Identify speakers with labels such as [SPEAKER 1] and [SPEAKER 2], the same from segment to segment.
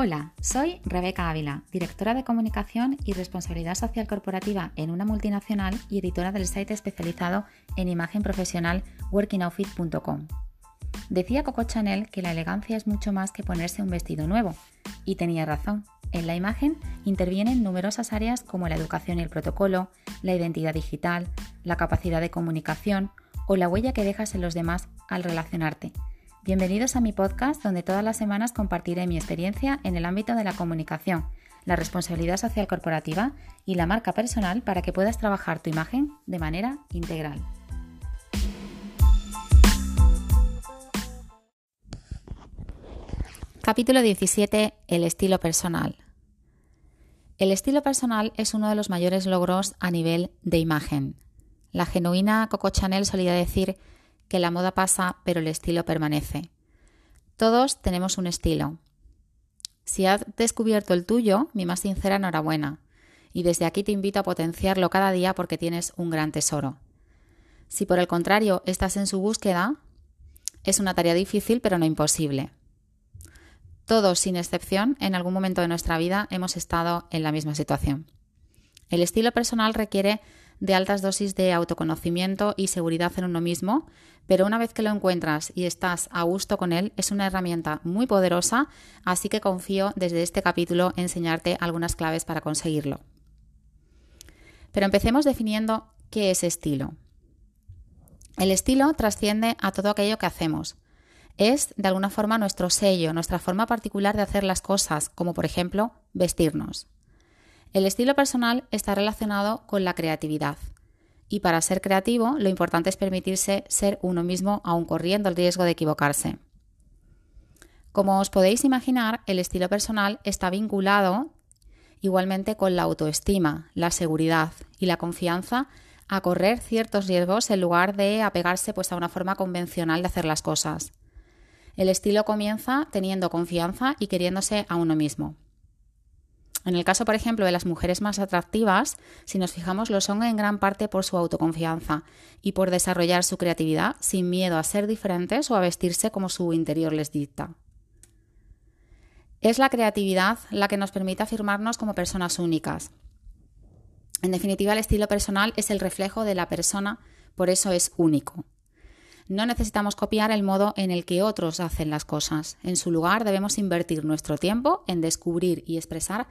[SPEAKER 1] Hola, soy Rebeca Ávila, directora de comunicación y responsabilidad social corporativa en una multinacional y editora del site especializado en imagen profesional workingoutfit.com. Decía Coco Chanel que la elegancia es mucho más que ponerse un vestido nuevo, y tenía razón. En la imagen intervienen numerosas áreas como la educación y el protocolo, la identidad digital, la capacidad de comunicación o la huella que dejas en los demás al relacionarte Bienvenidos a mi podcast donde todas las semanas compartiré mi experiencia en el ámbito de la comunicación, la responsabilidad social corporativa y la marca personal para que puedas trabajar tu imagen de manera integral. Capítulo 17. El estilo personal. El estilo personal es uno de los mayores logros a nivel de imagen. La genuina Coco Chanel solía decir que la moda pasa pero el estilo permanece. Todos tenemos un estilo. Si has descubierto el tuyo, mi más sincera enhorabuena. Y desde aquí te invito a potenciarlo cada día porque tienes un gran tesoro. Si por el contrario estás en su búsqueda, es una tarea difícil pero no imposible. Todos, sin excepción, en algún momento de nuestra vida hemos estado en la misma situación. El estilo personal requiere de altas dosis de autoconocimiento y seguridad en uno mismo, pero una vez que lo encuentras y estás a gusto con él, es una herramienta muy poderosa, así que confío desde este capítulo en enseñarte algunas claves para conseguirlo. Pero empecemos definiendo qué es estilo. El estilo trasciende a todo aquello que hacemos. Es, de alguna forma, nuestro sello, nuestra forma particular de hacer las cosas, como por ejemplo vestirnos. El estilo personal está relacionado con la creatividad. Y para ser creativo, lo importante es permitirse ser uno mismo aun corriendo el riesgo de equivocarse. Como os podéis imaginar, el estilo personal está vinculado igualmente con la autoestima, la seguridad y la confianza a correr ciertos riesgos en lugar de apegarse pues, a una forma convencional de hacer las cosas. El estilo comienza teniendo confianza y queriéndose a uno mismo. En el caso, por ejemplo, de las mujeres más atractivas, si nos fijamos, lo son en gran parte por su autoconfianza y por desarrollar su creatividad sin miedo a ser diferentes o a vestirse como su interior les dicta. Es la creatividad la que nos permite afirmarnos como personas únicas. En definitiva, el estilo personal es el reflejo de la persona, por eso es único. No necesitamos copiar el modo en el que otros hacen las cosas. En su lugar debemos invertir nuestro tiempo en descubrir y expresar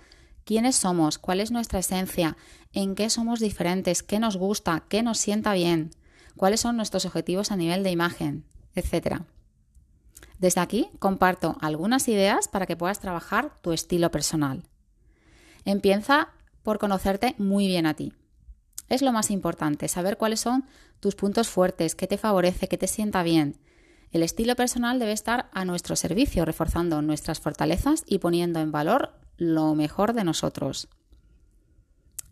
[SPEAKER 1] quiénes somos, cuál es nuestra esencia, en qué somos diferentes, qué nos gusta, qué nos sienta bien, cuáles son nuestros objetivos a nivel de imagen, etc. Desde aquí comparto algunas ideas para que puedas trabajar tu estilo personal. Empieza por conocerte muy bien a ti. Es lo más importante, saber cuáles son tus puntos fuertes, qué te favorece, qué te sienta bien. El estilo personal debe estar a nuestro servicio, reforzando nuestras fortalezas y poniendo en valor lo mejor de nosotros.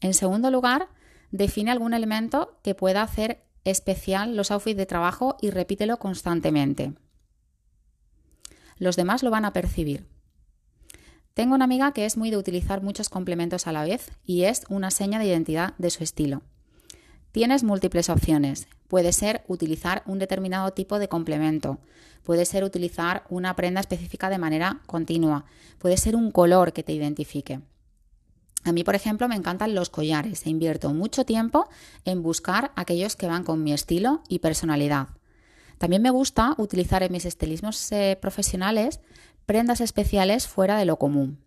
[SPEAKER 1] En segundo lugar, define algún elemento que pueda hacer especial los outfits de trabajo y repítelo constantemente. Los demás lo van a percibir. Tengo una amiga que es muy de utilizar muchos complementos a la vez y es una seña de identidad de su estilo. Tienes múltiples opciones. Puede ser utilizar un determinado tipo de complemento, puede ser utilizar una prenda específica de manera continua, puede ser un color que te identifique. A mí, por ejemplo, me encantan los collares e invierto mucho tiempo en buscar aquellos que van con mi estilo y personalidad. También me gusta utilizar en mis estilismos eh, profesionales prendas especiales fuera de lo común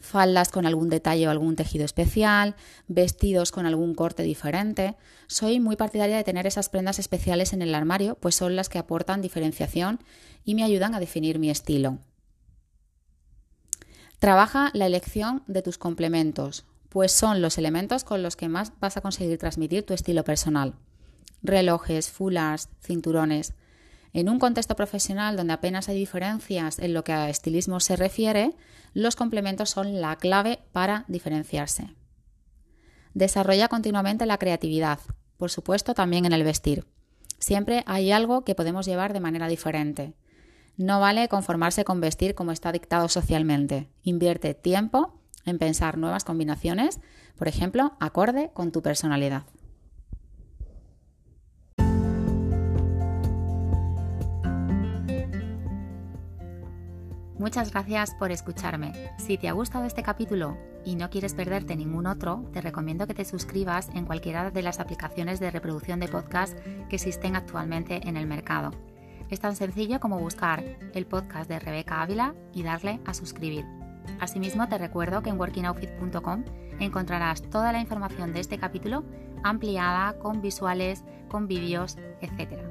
[SPEAKER 1] faldas con algún detalle o algún tejido especial, vestidos con algún corte diferente. Soy muy partidaria de tener esas prendas especiales en el armario, pues son las que aportan diferenciación y me ayudan a definir mi estilo. Trabaja la elección de tus complementos, pues son los elementos con los que más vas a conseguir transmitir tu estilo personal. Relojes, fulas, cinturones. En un contexto profesional donde apenas hay diferencias en lo que a estilismo se refiere, los complementos son la clave para diferenciarse. Desarrolla continuamente la creatividad, por supuesto también en el vestir. Siempre hay algo que podemos llevar de manera diferente. No vale conformarse con vestir como está dictado socialmente. Invierte tiempo en pensar nuevas combinaciones, por ejemplo, acorde con tu personalidad. Muchas gracias por escucharme. Si te ha gustado este capítulo y no quieres perderte ningún otro, te recomiendo que te suscribas en cualquiera de las aplicaciones de reproducción de podcast que existen actualmente en el mercado. Es tan sencillo como buscar el podcast de Rebeca Ávila y darle a suscribir. Asimismo, te recuerdo que en workingoutfit.com encontrarás toda la información de este capítulo ampliada con visuales, con vídeos, etc.